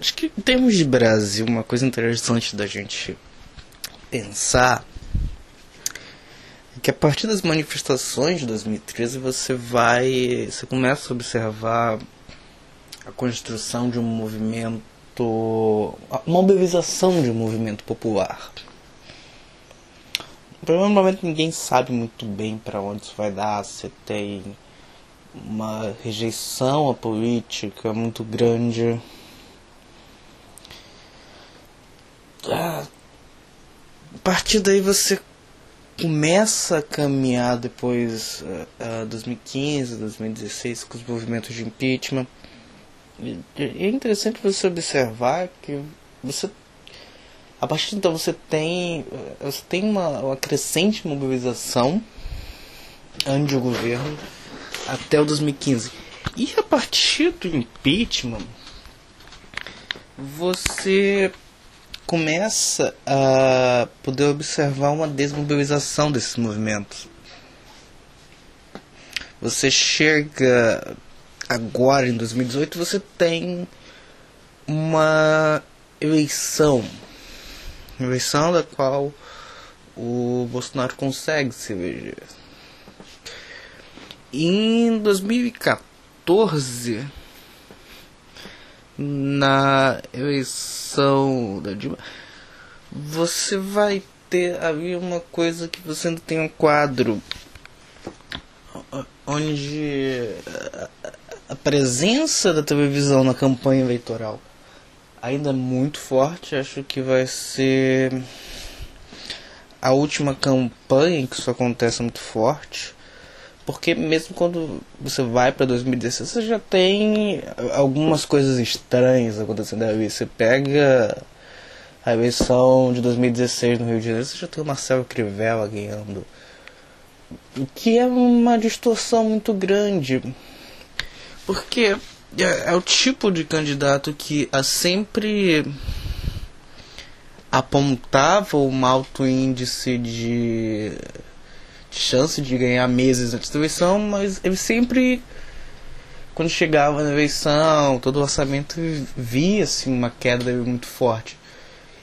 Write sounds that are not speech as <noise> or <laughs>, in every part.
Acho que em termos de Brasil, uma coisa interessante da gente pensar é que a partir das manifestações de 2013 você vai. você começa a observar a construção de um movimento. a mobilização de um movimento popular. Provavelmente ninguém sabe muito bem para onde isso vai dar, se tem uma rejeição à política muito grande. Ah, a partir daí você começa a caminhar depois uh, uh, 2015, 2016 com os movimentos de impeachment. E é interessante você observar que você a partir de então você tem você tem uma, uma crescente mobilização anti governo até o 2015. E a partir do impeachment você começa a poder observar uma desmobilização desses movimentos. Você chega agora em 2018, você tem uma eleição, eleição da qual o Bolsonaro consegue se eleger. Em 2014 na eleição da Dilma, você vai ter ali uma coisa que você ainda tem um quadro onde a presença da televisão na campanha eleitoral ainda é muito forte. Acho que vai ser a última campanha que isso acontece muito forte. Porque mesmo quando você vai para 2016, você já tem algumas coisas estranhas acontecendo ali. Você pega a eleição de 2016 no Rio de Janeiro, você já tem o Marcelo Crivella ganhando. O que é uma distorção muito grande. Porque é, é o tipo de candidato que a sempre apontava um alto índice de chance de ganhar meses da eleição, mas ele sempre, quando chegava na eleição, todo o orçamento via assim, uma queda muito forte.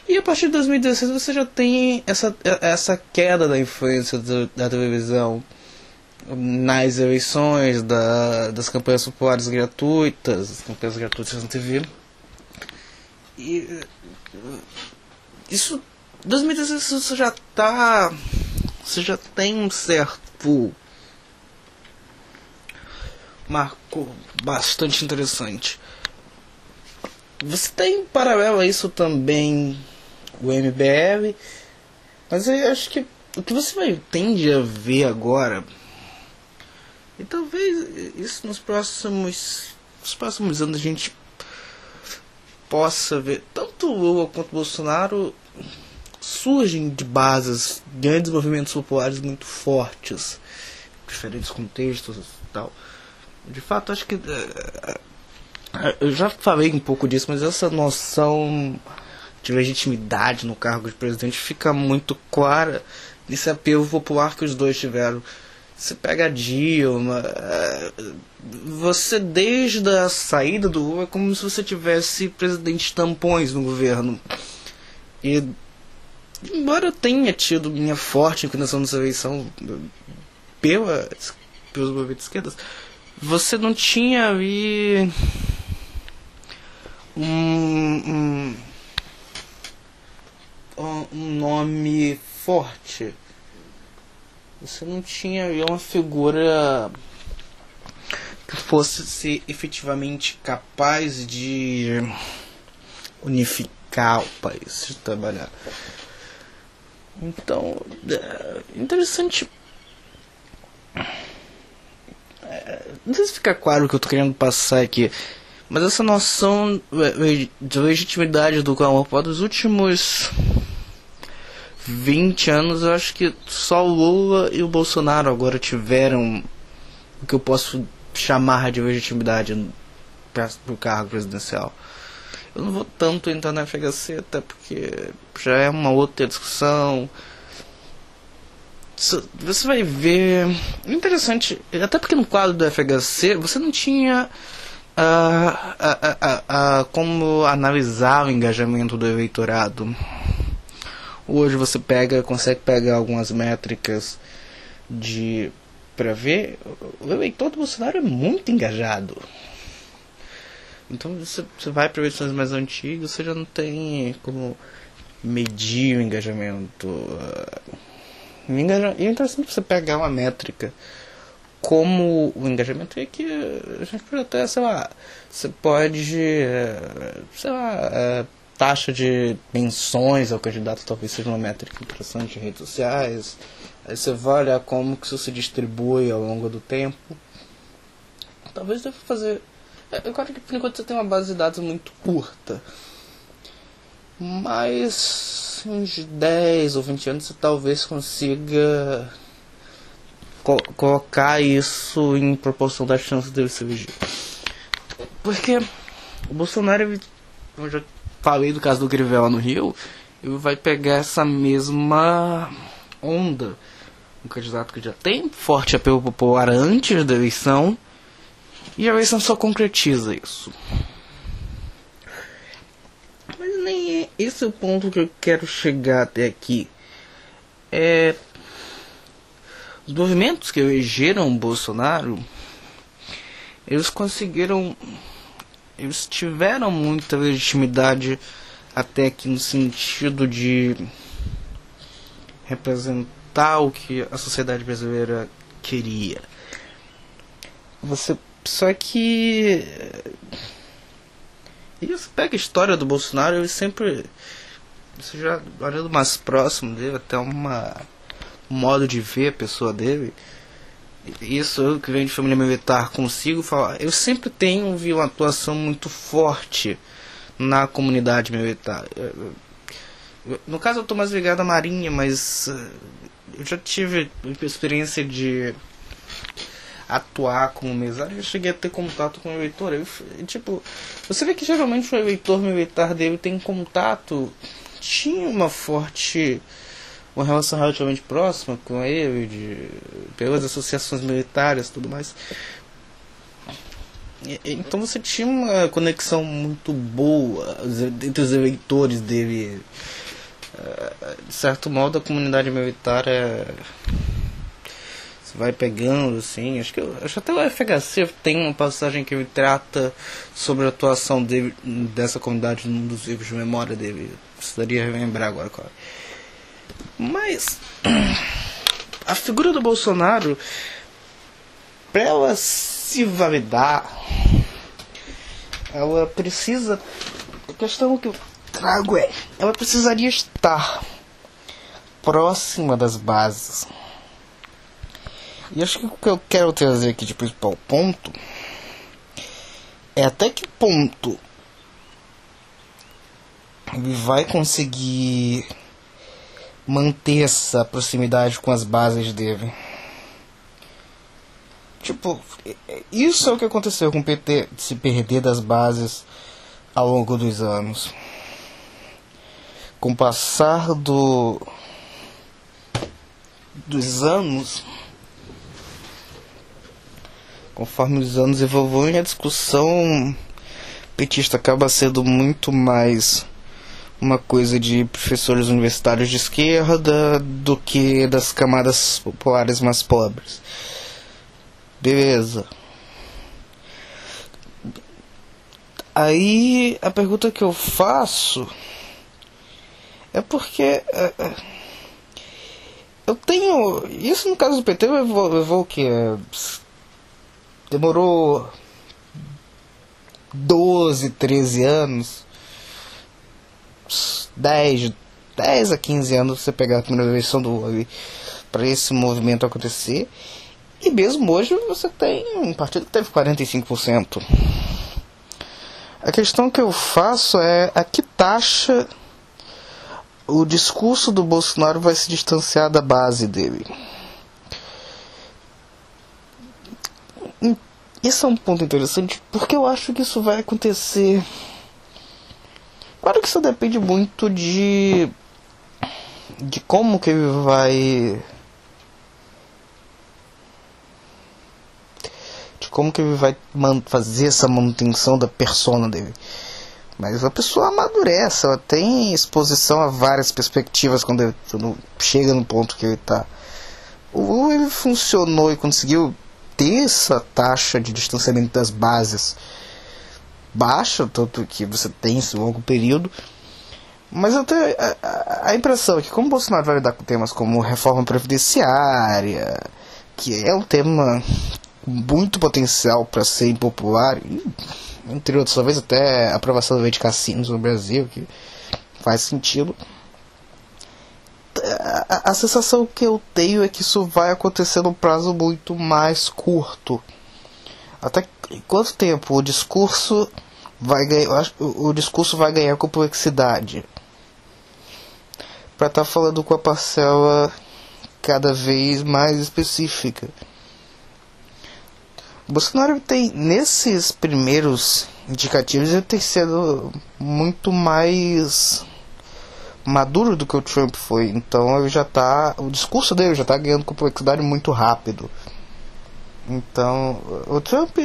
E a partir de 2016 você já tem essa, essa queda da influência do, da televisão nas eleições, da, das campanhas populares gratuitas, das campanhas gratuitas na TV. E isso 2016 você já está você já tem um certo marco bastante interessante. Você tem paralelo a isso também o MBL, mas eu acho que o que você vai tende a ver agora e talvez isso nos próximos nos próximos anos a gente possa ver tanto Lula quanto Bolsonaro surgem de bases, grandes movimentos populares muito fortes, diferentes contextos e tal. De fato, acho que. Uh, eu já falei um pouco disso, mas essa noção de legitimidade no cargo de presidente fica muito clara nesse apelo popular que os dois tiveram. Você pega a Dilma, você desde a saída do Lula é como se você tivesse presidente tampões no governo. E embora eu tenha tido minha forte inclinação nessa eleição pela, pelos movimentos esquerdas, você não tinha ali um, um, um nome forte. Você não tinha ali uma figura que fosse ser efetivamente capaz de unificar o país, de trabalhar. Então, é interessante. É, não sei se fica claro o que eu tô querendo passar aqui, mas essa noção de legitimidade do Carnaval dos últimos 20 anos, eu acho que só o Lula e o Bolsonaro agora tiveram o que eu posso chamar de legitimidade para o cargo presidencial. Eu não vou tanto entrar na FHC, até porque já é uma outra discussão. Você vai ver. Interessante, até porque no quadro do FHC você não tinha uh, como analisar o engajamento do eleitorado. Hoje você pega, consegue pegar algumas métricas de para ver o eleitor do Bolsonaro é muito engajado. Então você, você vai para eleições mais antigas, você já não tem como medir o engajamento. E é interessante você pegar uma métrica como o engajamento é que a gente pode até, sei lá, você pode, sei lá, taxa de menções ao candidato talvez seja uma métrica interessante em redes sociais. Aí você vai olhar como que isso se distribui ao longo do tempo. Talvez deva fazer. Agora que por enquanto você tem uma base de dados muito curta. Mas uns 10 ou 20 anos você talvez consiga co colocar isso em proporção das chances dele se eleger. Porque o Bolsonaro, eu já falei do caso do Crivella no Rio, ele vai pegar essa mesma onda. Um candidato que já tem forte apelo popular antes da eleição e a eleição só concretiza isso. Mas nem é esse o ponto que eu quero chegar até aqui. É os movimentos que elegeram Bolsonaro, eles conseguiram, eles tiveram muita legitimidade até aqui no sentido de representar o que a sociedade brasileira queria. Você só que e você pega a história do Bolsonaro, ele sempre você já olhando mais próximo dele, até uma modo de ver a pessoa dele. Isso eu que venho de família militar consigo falar. Eu sempre tenho vi uma atuação muito forte na comunidade militar. No caso eu estou mais ligado à marinha, mas eh, eu já tive experiência de atuar como mesário, eu cheguei a ter contato com o eleitor. Eu, tipo, você vê que geralmente o eleitor militar dele tem contato, tinha uma forte uma relação relativamente próxima com ele, de, pelas associações militares e tudo mais. Então você tinha uma conexão muito boa entre os eleitores dele. Eh, de certo modo, a comunidade militar é. Você vai pegando, assim. Acho que, acho até o FHC tem uma passagem que ele trata sobre a atuação dessa comunidade num dos livros de memória dele. Precisaria lembrar agora qual é. Mas <clears throat> a figura do Bolsonaro, para ela se validar, ela precisa. A questão que eu trago é: ela precisaria estar próxima das bases. E acho que o que eu quero trazer aqui de principal ponto é até que ponto ele vai conseguir manter essa proximidade com as bases dele. Tipo, isso é o que aconteceu com o PT se perder das bases ao longo dos anos. Com o passar do dos anos, conforme os anos evoluem, a discussão petista acaba sendo muito mais uma coisa de professores universitários de esquerda do que das camadas populares mais pobres. Beleza. Aí a pergunta que eu faço é porque é, é, eu tenho. Isso no caso do PT levou, levou o que? Demorou 12, 13 anos 10, 10 a 15 anos você pegar a primeira eleição do Lula para esse movimento acontecer. E mesmo hoje você tem um partido que teve 45%. A questão que eu faço é a que taxa o discurso do Bolsonaro vai se distanciar da base dele. Isso é um ponto interessante porque eu acho que isso vai acontecer Claro que isso depende muito de de como que ele vai de como que ele vai fazer essa manutenção da persona dele. Mas a pessoa amadurece, ela tem exposição a várias perspectivas quando, ele, quando chega no ponto que ele está. Ou ele funcionou e conseguiu ter essa taxa de distanciamento das bases baixa, tanto que você tem esse longo período. Mas eu tenho a, a, impressão é que como Bolsonaro vai lidar com temas como reforma previdenciária, que é um tema muito potencial para ser impopular, e, entre outros, talvez até aprovação da lei de cassinos no Brasil, que faz sentido. A, a, sensação que eu tenho é que isso vai acontecer num prazo muito mais curto. Até quanto tempo o discurso vai ganhar, o, discurso vai ganhar complexidade? Para estar tá falando com a parcela cada vez mais específica. Bolsonaro tem nesses primeiros indicativos ele tem sido muito mais maduro do que o Trump foi. Então ele já tá. O discurso dele já está ganhando complexidade muito rápido. Então o Trump.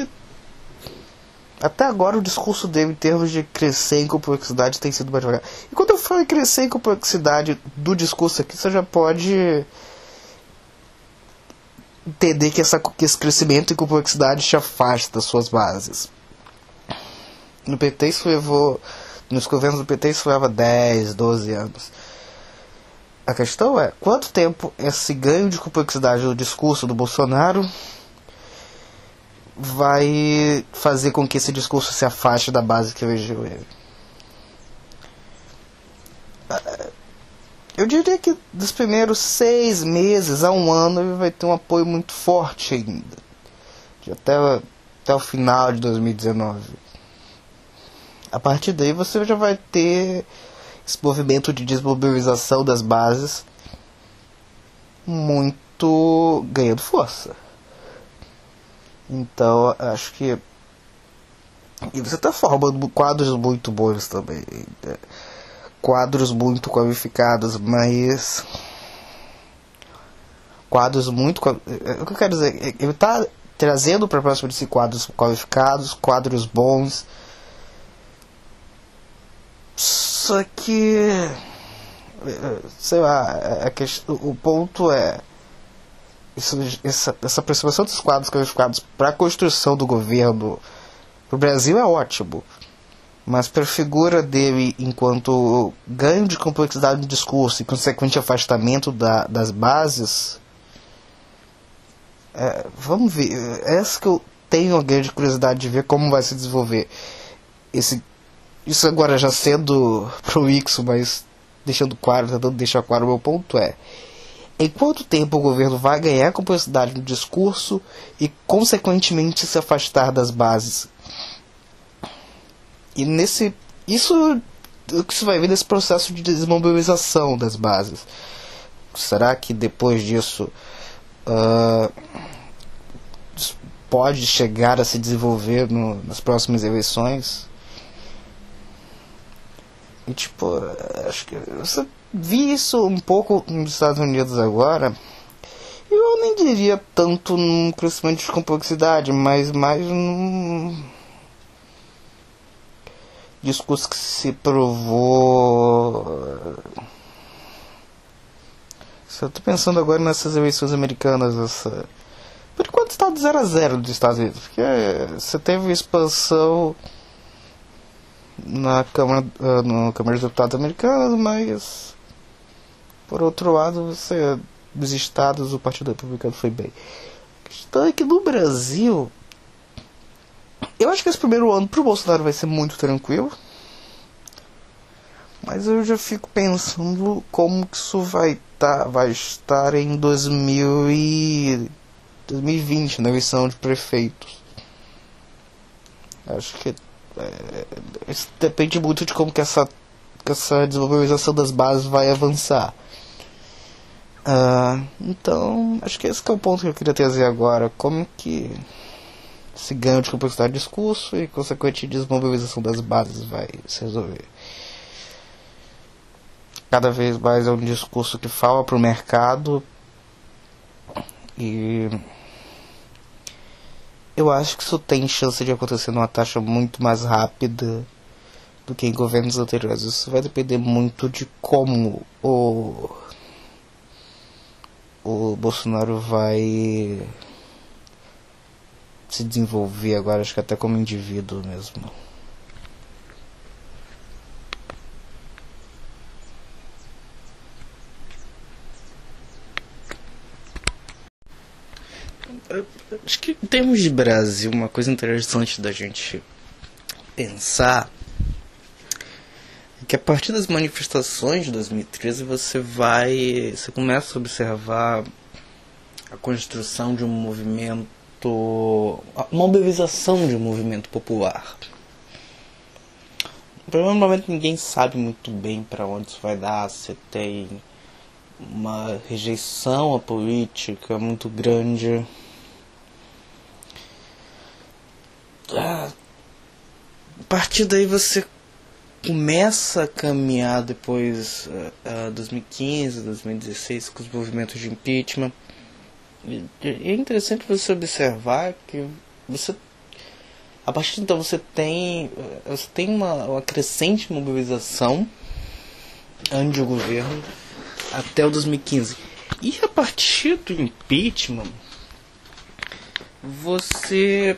Até agora o discurso dele em termos de crescer em complexidade tem sido mais devagar. E quando eu falo em crescer em complexidade do discurso aqui, você já pode entender que, essa, que esse crescimento e complexidade te afasta das suas bases. No PT isso levou. Nos governos do PT isso leva 10, 12 anos. A questão é quanto tempo esse ganho de complexidade do discurso do Bolsonaro vai fazer com que esse discurso se afaste da base que elegeu ele. Eu diria que dos primeiros seis meses a um ano ele vai ter um apoio muito forte ainda. Até, até o final de 2019. A partir daí você já vai ter esse movimento de desmobilização das bases muito ganhando força. Então acho que. E você está formando quadros muito bons também. Né? quadros muito qualificados, mas quadros muito é, o que eu quero dizer, ele está trazendo para próximo desse quadros qualificados, quadros bons. Só que sei lá, a questão, o ponto é isso, essa, essa aproximação dos quadros qualificados para a construção do governo para o Brasil é ótimo mas para a figura dele enquanto ganho de complexidade no discurso e consequente afastamento da, das bases, é, vamos ver. Essa que eu tenho a grande curiosidade de ver como vai se desenvolver. Esse, isso agora já sendo prolixo, mas deixando claro, tentando deixar claro o meu ponto é. Em quanto tempo o governo vai ganhar complexidade no discurso e, consequentemente, se afastar das bases? E nesse. Isso. O que você vai ver nesse processo de desmobilização das bases. Será que depois disso. Uh, pode chegar a se desenvolver no, nas próximas eleições? E tipo, acho que você vi isso um pouco nos Estados Unidos agora. Eu nem diria tanto num crescimento de complexidade, mas mais num discurso que se provou. Só tô pensando agora nessas eleições americanas. Essa... Por enquanto está de 0 a 0 dos Estados Unidos. Porque você teve expansão na Câmara, uh, no Câmara dos Deputados americanos, mas por outro lado, você, dos estados, o Partido Republicano foi bem. A questão é que no Brasil eu acho que esse primeiro ano pro Bolsonaro vai ser muito tranquilo. Mas eu já fico pensando como que isso vai, tá, vai estar em 2000 e 2020, na eleição de prefeitos. Acho que isso depende muito de como que essa, que essa desenvolvimentação das bases vai avançar. Uh, então, acho que esse que é o ponto que eu queria trazer agora. Como que esse ganho de complexidade de discurso e consequente desmobilização das bases vai se resolver. Cada vez mais é um discurso que fala para o mercado e eu acho que isso tem chance de acontecer numa taxa muito mais rápida do que em governos anteriores. Isso vai depender muito de como o, o Bolsonaro vai se desenvolver agora, acho que até como indivíduo mesmo. Acho que em termos de Brasil, uma coisa interessante da gente pensar é que a partir das manifestações de 2013 você vai. você começa a observar a construção de um movimento. a mobilização de um movimento popular. Provavelmente ninguém sabe muito bem para onde isso vai dar, se tem uma rejeição à política muito grande a partir daí você começa a caminhar depois uh, uh, 2015, 2016 com os movimentos de impeachment. E é interessante você observar que você a partir de então você tem você tem uma, uma crescente mobilização anti o governo até o 2015. E a partir do impeachment você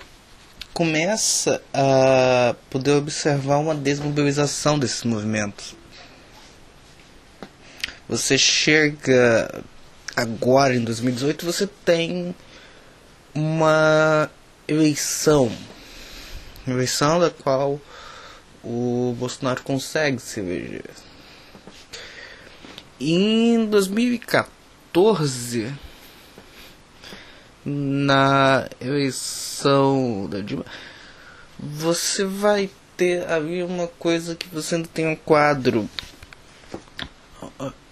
começa a poder observar uma desmobilização desses movimentos. Você chega agora em 2018, você tem uma eleição, eleição da qual o Bolsonaro consegue se eleger. Em 2014 na eleição da Dilma, você vai ter ali uma coisa que você ainda tem um quadro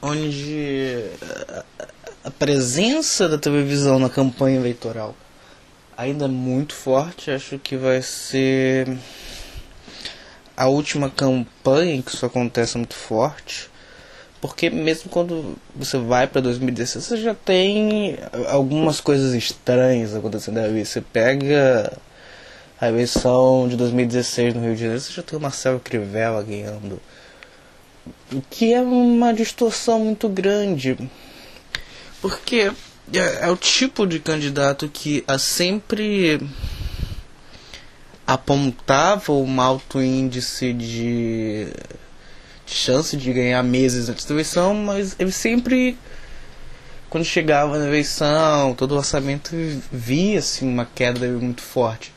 onde a presença da televisão na campanha eleitoral ainda é muito forte. Acho que vai ser a última campanha em que isso acontece muito forte. Porque mesmo quando você vai para 2016, você já tem algumas coisas estranhas acontecendo ali. Você pega a eleição de 2016 no Rio de Janeiro, você já tem o Marcelo Crivella ganhando. O que é uma distorção muito grande. Porque é, é o tipo de candidato que a sempre apontava um alto índice de chance de ganhar meses da eleição, mas ele sempre, quando chegava na eleição, todo o orçamento via assim, uma queda muito forte.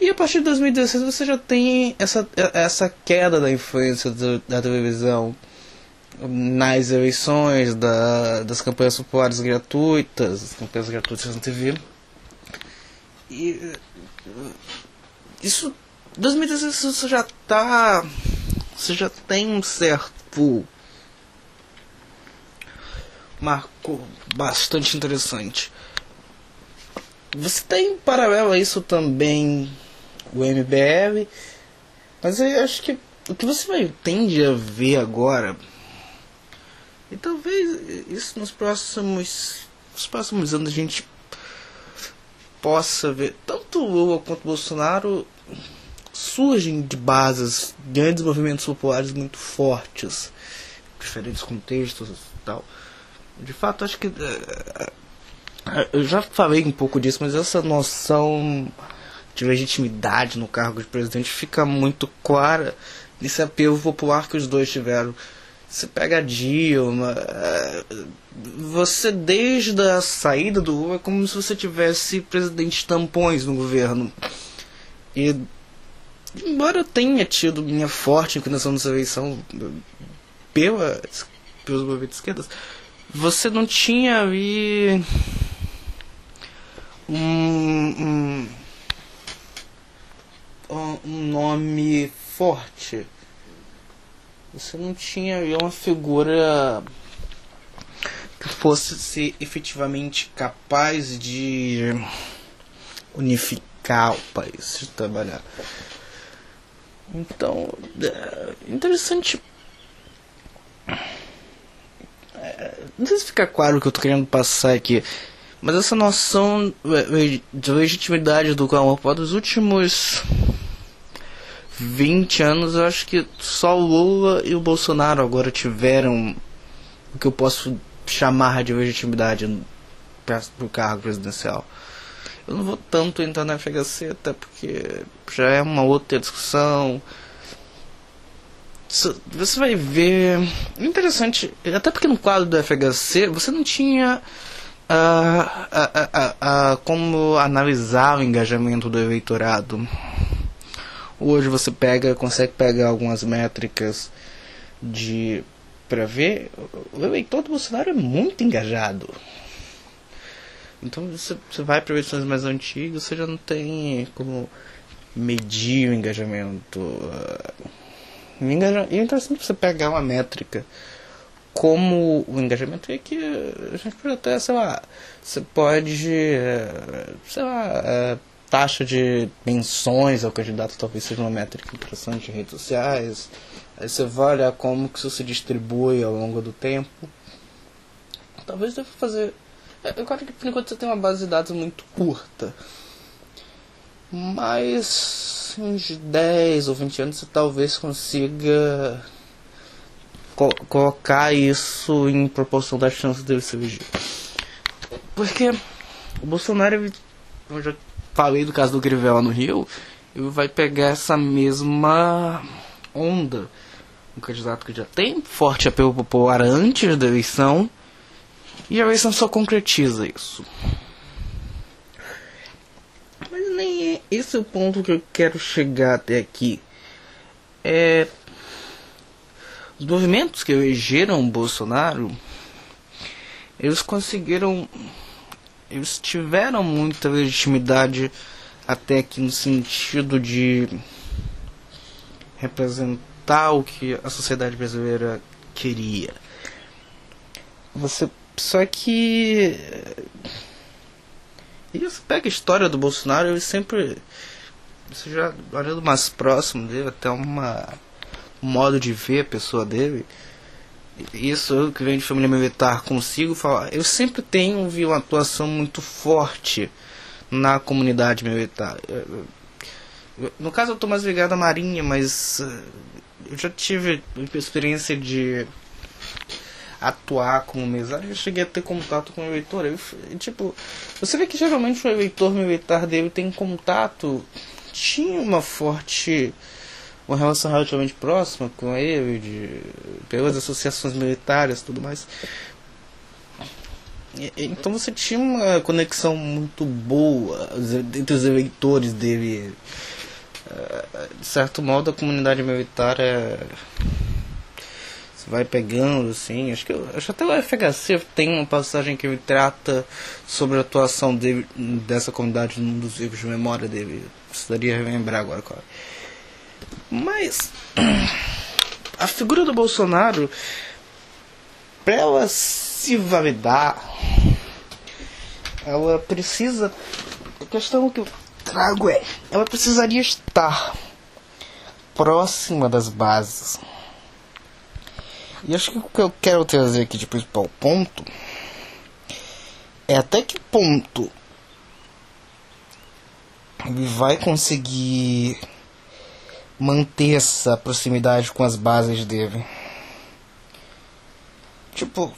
E a partir de 2016 você já tem essa, essa queda da influência do, da televisão nas eleições, da, das campanhas populares gratuitas, campanhas gratuitas na TV. E isso 2016 você já está você já tem um certo marco bastante interessante. Você tem paralelo a isso também o MBL, mas eu acho que o que você vai tende a ver agora e talvez isso nos próximos nos próximos anos a gente possa ver tanto Lula quanto Bolsonaro surgem de bases, grandes movimentos populares muito fortes, diferentes contextos e tal. De fato, acho que. Uh, eu já falei um pouco disso, mas essa noção de legitimidade no cargo de presidente fica muito clara nesse apelo popular que os dois tiveram. Você pega a Dilma, você desde a saída do Lula é como se você tivesse presidente tampões no governo. E embora eu tenha tido minha forte inclinação nessa eleição pela, pelos movimentos esquerdas, você não tinha ali um, um, um nome forte. Você não tinha ali uma figura que fosse ser efetivamente capaz de unificar o país, de trabalhar. Então, é interessante. É, não sei se fica claro o que eu estou querendo passar aqui, mas essa noção de legitimidade do Karl Popper dos últimos 20 anos, eu acho que só o Lula e o Bolsonaro agora tiveram o que eu posso chamar de legitimidade para o cargo presidencial. Eu não vou tanto entrar na FHC, até porque já é uma outra discussão. Você vai ver. Interessante, até porque no quadro do FHC você não tinha como analisar o engajamento do eleitorado. Hoje você pega, consegue pegar algumas métricas de para ver o eleitor do Bolsonaro é muito engajado. Então você, você vai para eleições mais antigas, você já não tem como medir o engajamento. E é interessante você pegar uma métrica como o engajamento é que a gente pode até, sei lá, você pode, sei lá, taxa de menções ao candidato talvez seja uma métrica interessante em redes sociais. Aí você vai olhar como que isso se distribui ao longo do tempo. Talvez deva fazer acho que por enquanto você tem uma base de dados muito curta. Mas uns 10 ou 20 anos você talvez consiga co colocar isso em proporção das chances dele se eleger. Porque o Bolsonaro, eu já falei do caso do Grivela no Rio, ele vai pegar essa mesma onda. Um candidato que já tem forte apelo popular antes da eleição e a versão só concretiza isso. Mas nem é esse o ponto que eu quero chegar até aqui. É. Os movimentos que elegeram Bolsonaro, eles conseguiram. Eles tiveram muita legitimidade até aqui no sentido de representar o que a sociedade brasileira queria. Você só que. E você pega a história do Bolsonaro, ele sempre. Você já olhando mais próximo dele, até uma um modo de ver a pessoa dele. Isso eu que venho de família militar consigo falar. Eu sempre tenho vi uma atuação muito forte na comunidade militar. No caso eu estou mais ligado à marinha, mas eh, eu já tive experiência de atuar como mesário, eu cheguei a ter contato com o eleitor. Eu, tipo, você vê que geralmente o eleitor militar dele tem contato, tinha uma forte, uma relação relativamente próxima com ele, de, pelas associações militares e tudo mais. Então você tinha uma conexão muito boa entre os eleitores dele. Eh, de certo modo, a comunidade militar é vai pegando, assim. Acho que acho até o FHC tem uma passagem que trata sobre a atuação dele, dessa comunidade num dos livros de memória dele. Precisaria relembrar agora qual é. Mas <clears throat> a figura do Bolsonaro, para ela se validar, ela precisa. A questão que eu trago é: ela precisaria estar próxima das bases e acho que o que eu quero trazer aqui de principal ponto é até que ponto ele vai conseguir manter essa proximidade com as bases dele. Tipo,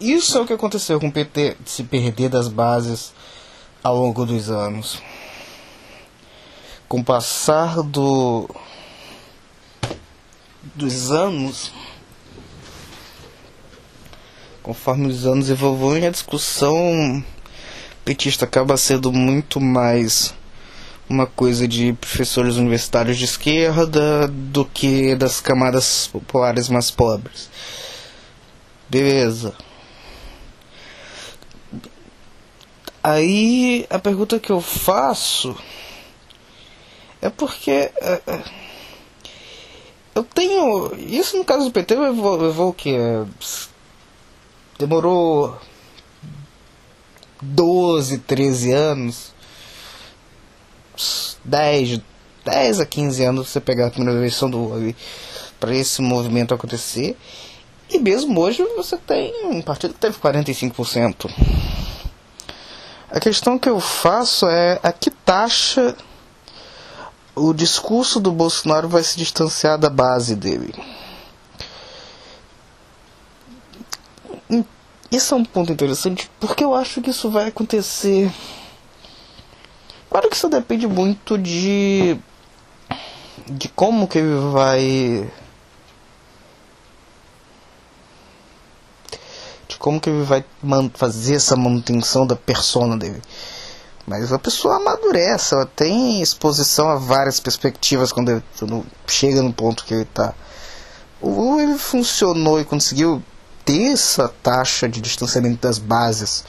isso é o que aconteceu com o PT se perder das bases ao longo dos anos. Com o passar do dos anos, conforme os anos evoluem, a discussão petista acaba sendo muito mais uma coisa de professores universitários de esquerda do que das camadas populares mais pobres. Beleza. Aí a pergunta que eu faço é porque é, é, eu tenho. Isso no caso do PT levou, levou o que? Demorou 12, 13 anos, 10, 10 a 15 anos você pegar a primeira eleição do Lula para esse movimento acontecer. E mesmo hoje você tem um partido que teve 45%. A questão que eu faço é a que taxa o discurso do Bolsonaro vai se distanciar da base dele. Isso é um ponto interessante porque eu acho que isso vai acontecer. Claro que isso depende muito de de como que ele vai de como que ele vai fazer essa manutenção da persona dele. Mas a pessoa amadurece, ela tem exposição a várias perspectivas quando, ele, quando chega no ponto que ele está. Ou ele funcionou e conseguiu ter essa taxa de distanciamento das bases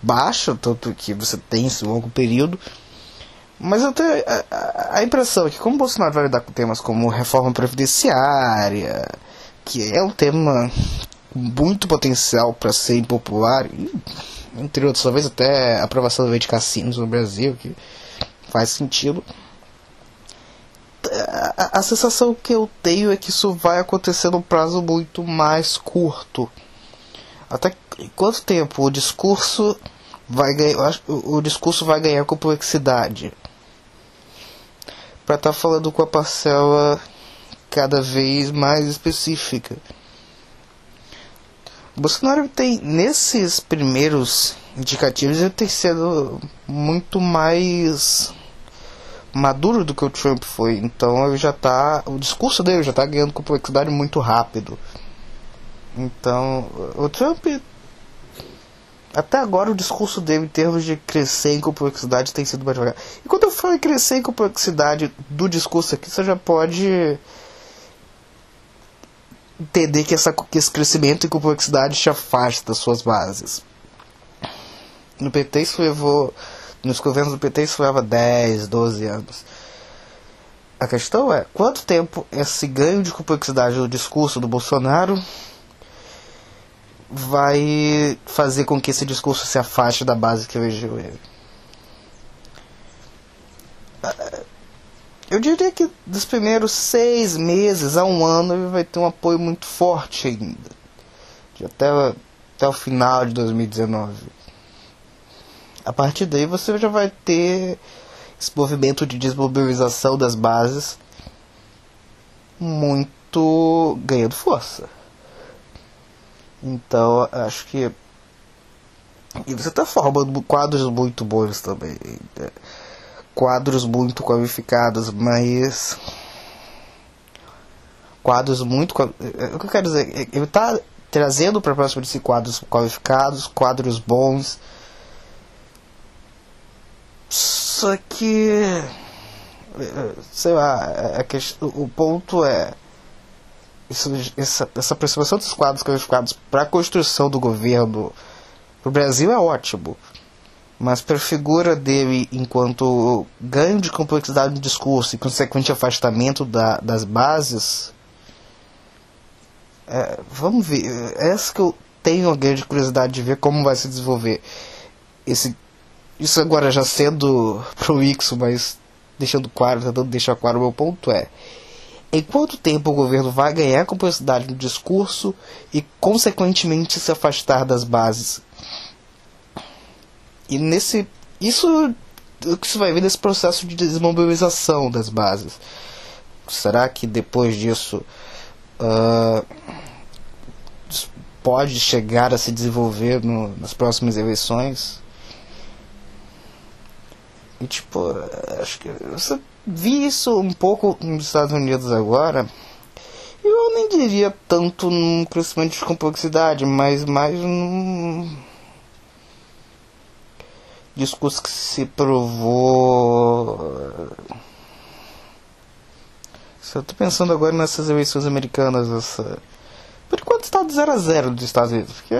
baixa, tanto que você tem esse longo período. Mas eu tenho a, a, impressão é que, como Bolsonaro vai lidar com temas como reforma previdenciária, que é um tema muito potencial para ser impopular, entre outros, talvez até a aprovação do lei de cassinos no Brasil, que faz sentido. A, a, sensação que eu tenho é que isso vai acontecer num prazo muito mais curto. Até quanto tempo o discurso vai ganhar, o, discurso vai ganhar complexidade? Para estar tá falando com a parcela cada vez mais específica. Bolsonaro tem, nesses primeiros indicativos, ele tem sido muito mais maduro do que o Trump foi. Então ele já tá. O discurso dele já está ganhando complexidade muito rápido. Então, o Trump. Até agora o discurso dele em termos de crescer em complexidade tem sido mais devagar. E quando eu falo em crescer em complexidade do discurso aqui, você já pode entender que, essa, que esse crescimento e complexidade te afasta das suas bases. No PT isso levou. Nos governos do PT isso leva 10, 12 anos. A questão é quanto tempo esse ganho de complexidade do discurso do Bolsonaro vai fazer com que esse discurso se afaste da base que elegeu ele. Eu diria que dos primeiros seis meses a um ano ele vai ter um apoio muito forte ainda. Até, até o final de 2019. A partir daí você já vai ter esse movimento de desmobilização das bases muito ganhando força. Então acho que. E você está formando quadros muito bons também. Né? quadros muito qualificados, mas quadros muito é, o que eu quero dizer, é, ele está trazendo para próximo de si quadros qualificados, quadros bons. Só que sei lá, a o ponto é isso, essa, essa aproximação dos quadros qualificados para a construção do governo para o Brasil é ótimo mas para a figura dele enquanto ganho de complexidade no discurso e consequente afastamento da, das bases, é, vamos ver. É essa que eu tenho a grande curiosidade de ver como vai se desenvolver. Esse, isso agora já sendo <laughs> prolixo, mas deixando claro, tentando deixar claro o meu ponto é. Em quanto tempo o governo vai ganhar complexidade no discurso e, consequentemente, se afastar das bases? E nesse. Isso. O que você vai ver nesse processo de desmobilização das bases. Será que depois disso. Uh, pode chegar a se desenvolver no, nas próximas eleições? E tipo, acho que você vi isso um pouco nos Estados Unidos agora. Eu nem diria tanto num crescimento de complexidade, mas mais num discurso que se provou. Eu estou pensando agora nessas eleições americanas. Essa... Por enquanto está de 0 a 0 dos Estados Unidos. Porque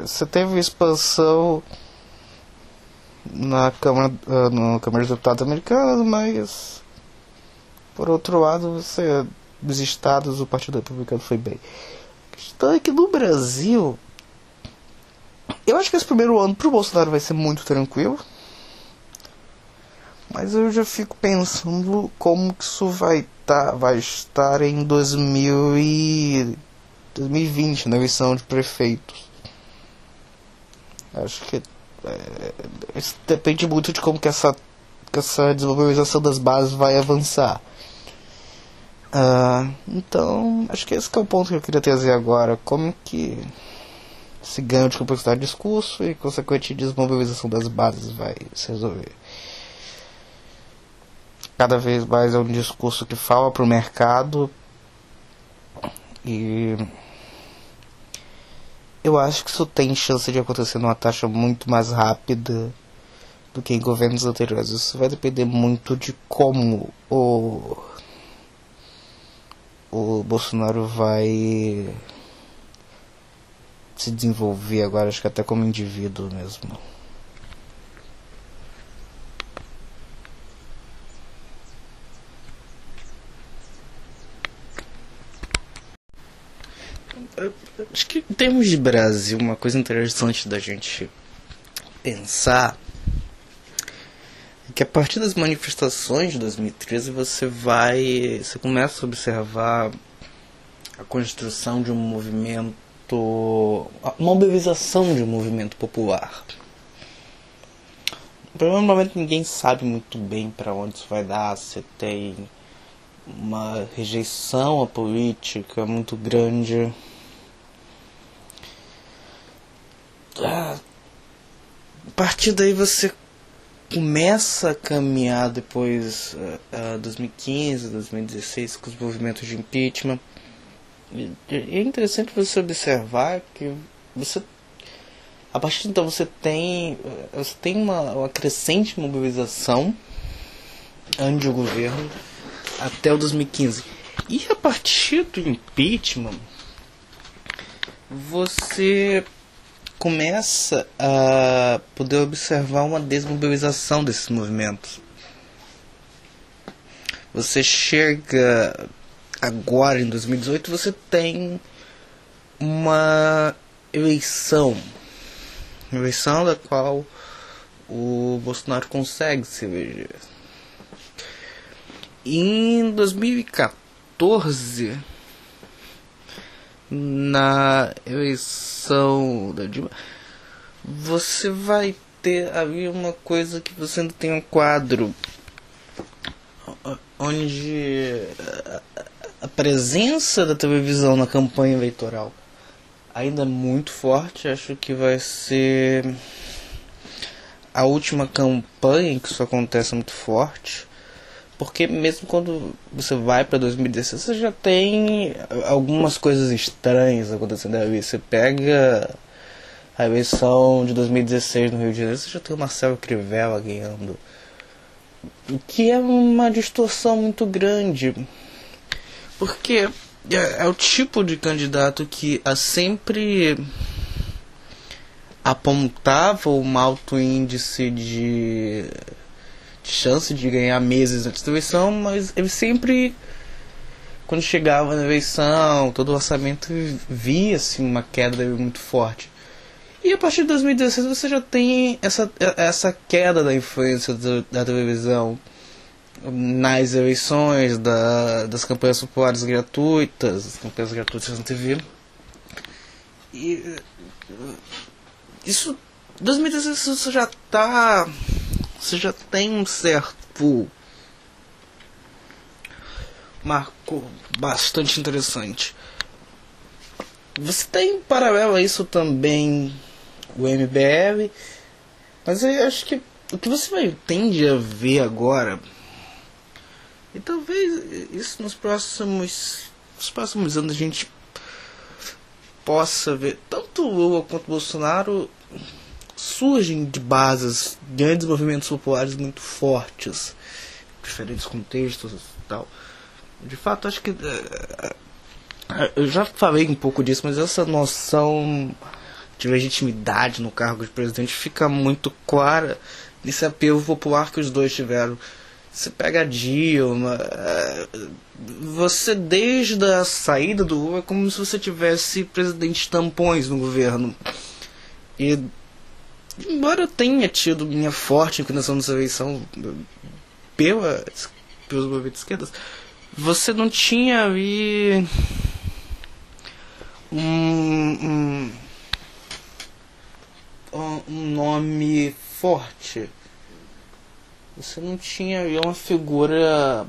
você teve expansão na Câmara, uh, no Câmara dos Deputados americanos, mas por outro lado, você dos estados o Partido Republicano foi bem. A questão é que no Brasil eu acho que esse primeiro ano pro Bolsonaro vai ser muito tranquilo. Mas eu já fico pensando como que isso vai, tá, vai estar em 2000 e 2020, na eleição de prefeitos. Acho que isso depende muito de como que essa que essa desmobilização das bases vai avançar. Uh, então, acho que esse que é o ponto que eu queria trazer agora. Como que esse ganho de complexidade de discurso e consequente desmobilização das bases vai se resolver. Cada vez mais é um discurso que fala para o mercado e eu acho que isso tem chance de acontecer numa taxa muito mais rápida do que em governos anteriores. Isso vai depender muito de como o o Bolsonaro vai se desenvolver agora, acho que até como indivíduo mesmo. Em termos de Brasil, uma coisa interessante da gente pensar que a partir das manifestações de 2013 você vai, você começa a observar a construção de um movimento, a mobilização de um movimento popular. Provavelmente ninguém sabe muito bem para onde isso vai dar, você tem uma rejeição à política muito grande. Ah, a partir daí você começa a caminhar depois uh, uh, 2015, 2016 com os movimentos de impeachment. E, é interessante você observar que você a partir de então você tem você tem uma, uma crescente mobilização ante o governo até o 2015. E a partir do impeachment você começa a poder observar uma desmobilização desses movimentos. Você chega agora em 2018, você tem uma eleição, eleição da qual o Bolsonaro consegue se eleger. Em 2014 na eleição da Dilma, você vai ter ali uma coisa que você ainda tem um quadro onde a presença da televisão na campanha eleitoral ainda é muito forte. Acho que vai ser a última campanha que isso acontece muito forte. Porque mesmo quando você vai para 2016, você já tem algumas coisas estranhas acontecendo ali. Você pega a eleição de 2016 no Rio de Janeiro, você já tem o Marcelo Crivella ganhando. O que é uma distorção muito grande. Porque é, é o tipo de candidato que a sempre apontava um alto índice de chance de ganhar meses antes da eleição, mas ele sempre, quando chegava na eleição, todo o orçamento via assim, uma queda muito forte. E a partir de 2016 você já tem essa, essa queda da influência do, da televisão nas eleições, da, das campanhas populares gratuitas, das campanhas gratuitas na TV. E isso 2016 isso já está você já tem um certo marco bastante interessante. Você tem em paralelo a isso também o MBL, mas eu acho que o que você vai tende a ver agora e talvez isso nos próximos nos próximos anos a gente possa ver tanto Lula quanto Bolsonaro surgem de bases, grandes movimentos populares muito fortes, diferentes contextos e tal. De fato, acho que. Uh, eu já falei um pouco disso, mas essa noção de legitimidade no cargo de presidente fica muito clara nesse apelo popular que os dois tiveram. Você pega a Dilma, você desde a saída do Lula é como se você tivesse presidentes tampões no governo. E embora eu tenha tido minha forte inclinação nessa eleição pela, pelos movimentos esquerdas, você não tinha ali um, um, um nome forte Você não tinha uma figura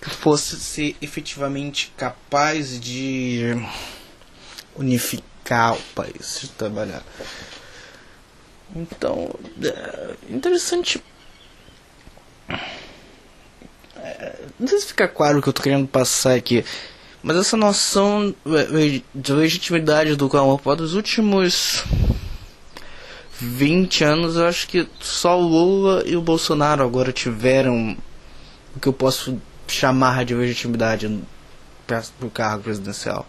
que fosse ser efetivamente capaz de unificar o país, de trabalhar. Então, é interessante. É, não sei se fica claro o que eu tô querendo passar aqui, mas essa noção de legitimidade do Carnaval dos últimos 20 anos, eu acho que só o Lula e o Bolsonaro agora tiveram o que eu posso chamar de legitimidade para o cargo presidencial.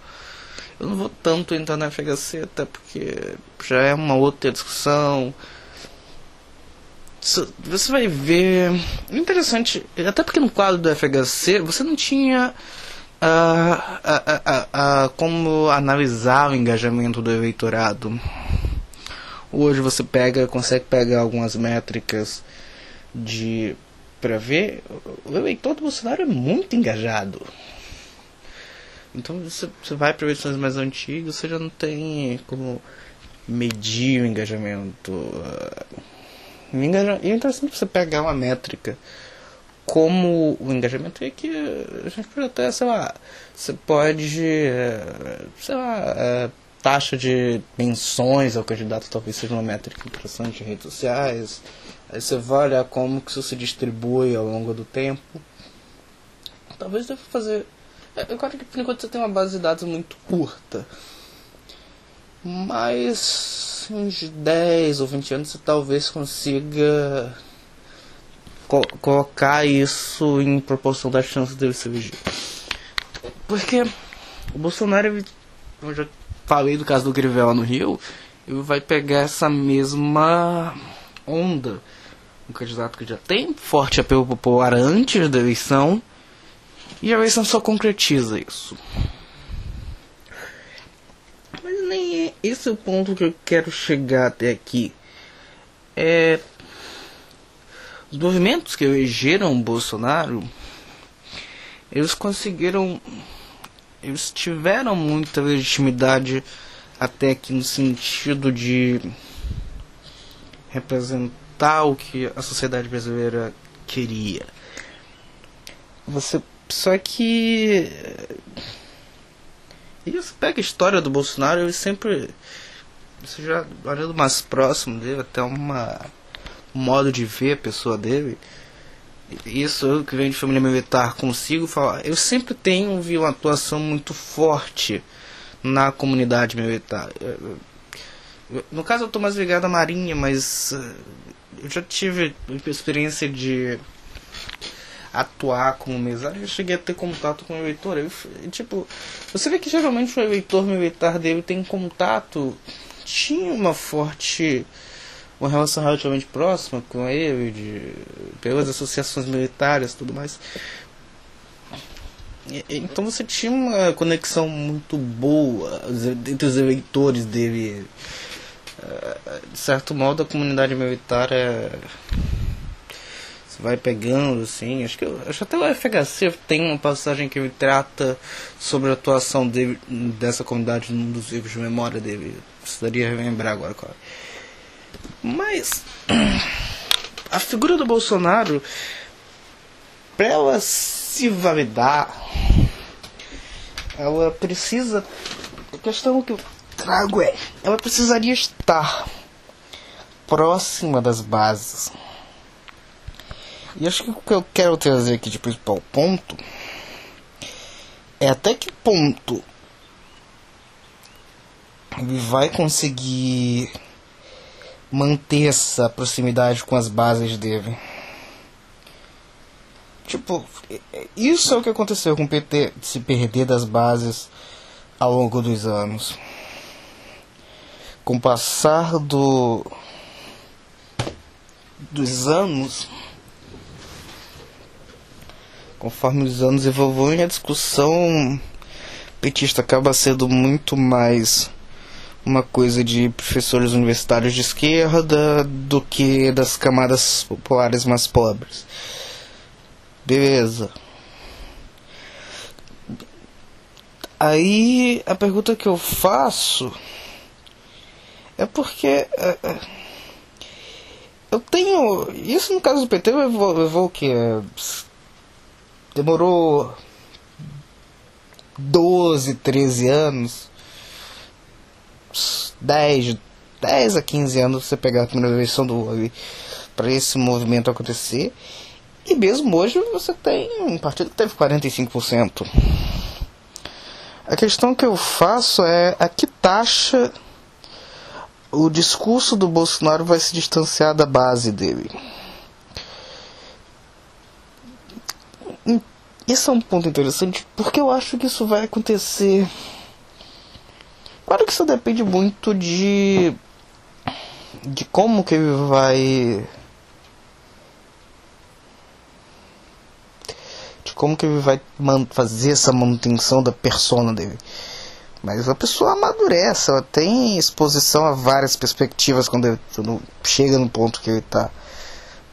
Eu não vou tanto entrar na FHC, até porque já é uma outra discussão. Você vai ver. Interessante, até porque no quadro do FHC você não tinha uh, como analisar o engajamento do eleitorado. Hoje você pega, consegue pegar algumas métricas de para ver o eleitor do Bolsonaro é muito engajado. Então você, você vai para eleições mais antigas, você já não tem como medir o engajamento. E é interessante você pegar uma métrica como o engajamento é que a gente pode até, sei lá, você pode, sei lá, taxa de menções ao candidato talvez seja uma métrica interessante em redes sociais. Aí você vai olhar como que isso se distribui ao longo do tempo. Talvez deva fazer eu acho que por enquanto você tem uma base de dados muito curta. Mas uns 10 ou 20 anos você talvez consiga co colocar isso em proporção das chances dele se eleger. Porque o Bolsonaro, eu já falei do caso do Grivela no Rio, ele vai pegar essa mesma onda. Um candidato que já tem forte apelo popular antes da eleição e a eleição só concretiza isso. Mas nem é esse o ponto que eu quero chegar até aqui. É. Os movimentos que elegeram Bolsonaro. Eles conseguiram. Eles tiveram muita legitimidade até aqui no sentido de representar o que a sociedade brasileira queria. Você só que. E você pega a história do Bolsonaro, ele sempre. Você já olhando mais próximo dele, até uma, um modo de ver a pessoa dele. Isso eu que venho de família militar consigo falar. Eu sempre tenho vi uma atuação muito forte na comunidade militar. No caso eu estou mais ligado à marinha, mas eh, eu já tive experiência de atuar como mesário, eu cheguei a ter contato com o eleitor. Eu, tipo, você vê que geralmente o eleitor militar dele tem contato, tinha uma forte, uma relação relativamente próxima com ele, de, pelas associações militares tudo mais. Então você tinha uma conexão muito boa entre os eleitores dele. Eh, de certo modo, a comunidade militar é vai pegando, assim. Acho que, acho que até o FHC tem uma passagem que me trata sobre a atuação dele, dessa comunidade num dos livros de memória dele. Precisaria relembrar agora qual. Mas <clears throat> a figura do Bolsonaro, para ela se validar, ela precisa. A questão que eu trago é: ela precisaria estar próxima das bases e acho que o que eu quero trazer aqui de principal ponto é até que ponto ele vai conseguir manter essa proximidade com as bases dele. Tipo, isso é o que aconteceu com o PT se perder das bases ao longo dos anos. Com o passar do dos anos, conforme os anos evoluem, a discussão petista acaba sendo muito mais uma coisa de professores universitários de esquerda do que das camadas populares mais pobres. Beleza. Aí a pergunta que eu faço é porque. Uh, eu tenho. Isso no caso do PT levou, levou o que? Demorou 12, 13 anos. 10, 10 a 15 anos você pegar a primeira eleição do Lula para esse movimento acontecer. E mesmo hoje você tem um partido que teve 45%. A questão que eu faço é a que taxa o discurso do Bolsonaro vai se distanciar da base dele. Isso é um ponto interessante porque eu acho que isso vai acontecer. Claro que isso depende muito de de como que ele vai de como que ele vai fazer essa manutenção da persona dele. Mas a pessoa amadurece, ela tem exposição a várias perspectivas quando, ele, quando chega no ponto que ele está.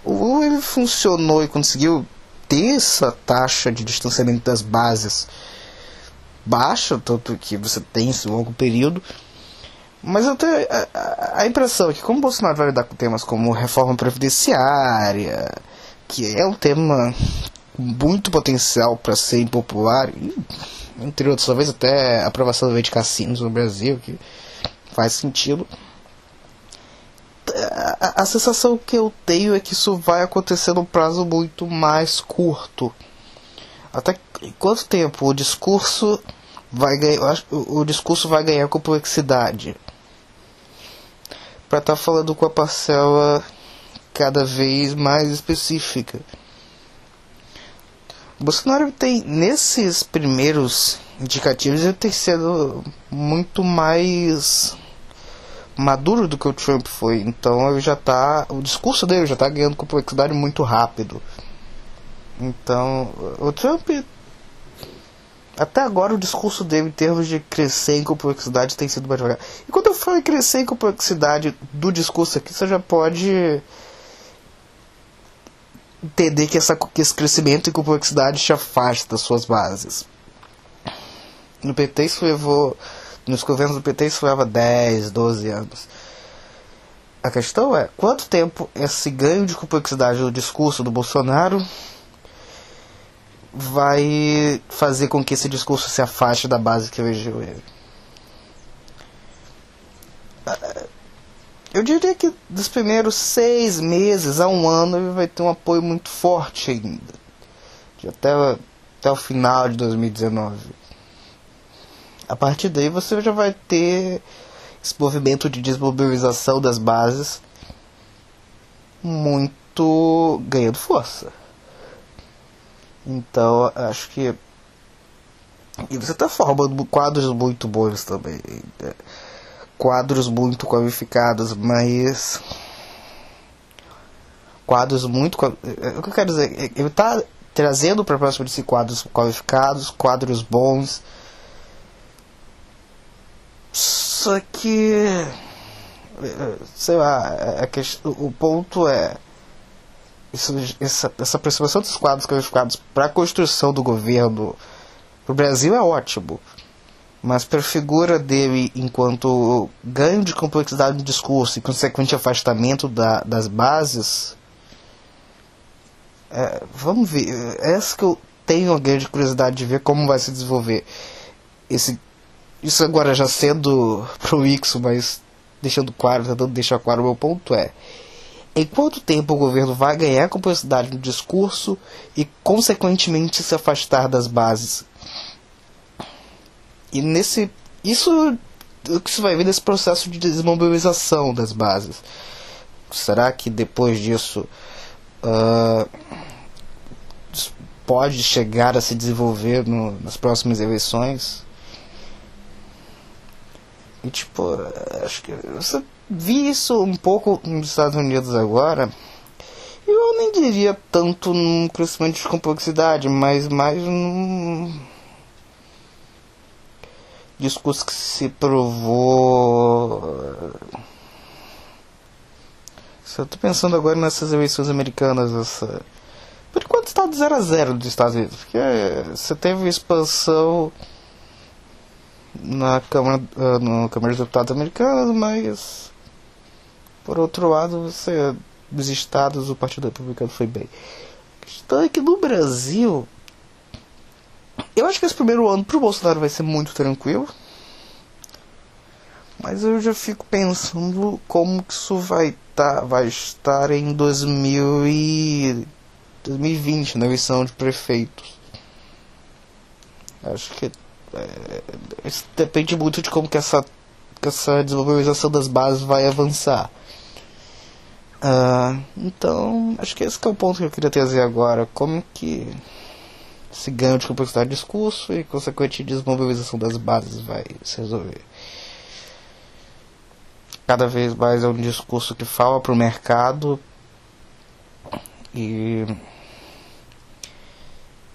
Ou ele funcionou e conseguiu ter essa taxa de distanciamento das bases baixa, tanto que você tem esse longo período. Mas eu tenho a, a impressão que como Bolsonaro vai lidar com temas como reforma previdenciária, que é um tema muito potencial para ser impopular, e entre outros, talvez até aprovação da lei de cassinos no Brasil, que faz sentido. A, a, sensação que eu tenho é que isso vai acontecer num prazo muito mais curto. Até quanto tempo o discurso vai ganhar, o, discurso vai ganhar complexidade? Para estar tá falando com a parcela cada vez mais específica. Bolsonaro tem, nesses primeiros indicativos, ele tem sido muito mais maduro do que o Trump foi. Então ele já tá. O discurso dele já está ganhando complexidade muito rápido. Então, o Trump. Até agora o discurso dele em termos de crescer em complexidade tem sido mais devagar. E quando eu falo em crescer em complexidade do discurso aqui, você já pode entender que, essa, que esse crescimento e complexidade te afasta das suas bases. No PT isso levou. Nos governos do PT isso leva 10, 12 anos. A questão é quanto tempo esse ganho de complexidade do discurso do Bolsonaro vai fazer com que esse discurso se afaste da base que elegeu ele. Eu diria que dos primeiros seis meses a um ano ele vai ter um apoio muito forte ainda. Até, até o final de 2019. A partir daí você já vai ter esse movimento de desmobilização das bases muito ganhando força. Então acho que. E você está formando quadros muito bons também. Né? quadros muito qualificados, mas quadros muito o que eu quero dizer, ele está trazendo para próximo de si quadros qualificados, quadros bons. Só que sei lá, a questão, o ponto é isso, essa, essa aproximação dos quadros qualificados para a construção do governo para o Brasil é ótimo mas para a figura dele enquanto ganho de complexidade no discurso e consequente afastamento da, das bases, é, vamos ver. É essa que eu tenho a grande curiosidade de ver como vai se desenvolver. Esse, isso agora já sendo <laughs> prolixo, mas deixando claro, tentando deixar claro o meu ponto é. Em quanto tempo o governo vai ganhar complexidade no discurso e, consequentemente, se afastar das bases? E nesse. Isso o que você vai ver nesse processo de desmobilização das bases. Será que depois disso uh, pode chegar a se desenvolver no, nas próximas eleições? E tipo, acho que você vi isso um pouco nos Estados Unidos agora. Eu nem diria tanto num crescimento de complexidade, mas mais num discurso que se provou. Só estou pensando agora nessas eleições americanas. Essa... Por enquanto está de 0 a 0 dos Estados Unidos. Porque você teve expansão na Câmara, no Câmara dos Deputados americanos, mas por outro lado você dos estados o Partido Republicano foi bem. A questão é que no Brasil, eu acho que esse primeiro ano pro Bolsonaro vai ser muito tranquilo. Mas eu já fico pensando como que isso vai, tá, vai estar em 2000 e 2020, na eleição de prefeitos. Acho que isso depende muito de como que essa, que essa desenvolvimentação das bases vai avançar. Uh, então, acho que esse que é o ponto que eu queria trazer agora. Como que esse ganho de complexidade de discurso e consequente desmobilização das bases vai se resolver. Cada vez mais é um discurso que fala para o mercado e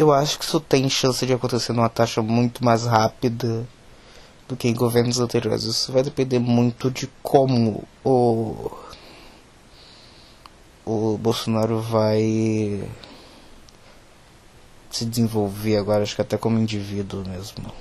eu acho que isso tem chance de acontecer numa taxa muito mais rápida do que em governos anteriores. Isso vai depender muito de como o, o Bolsonaro vai se desenvolver agora, acho que até como indivíduo mesmo.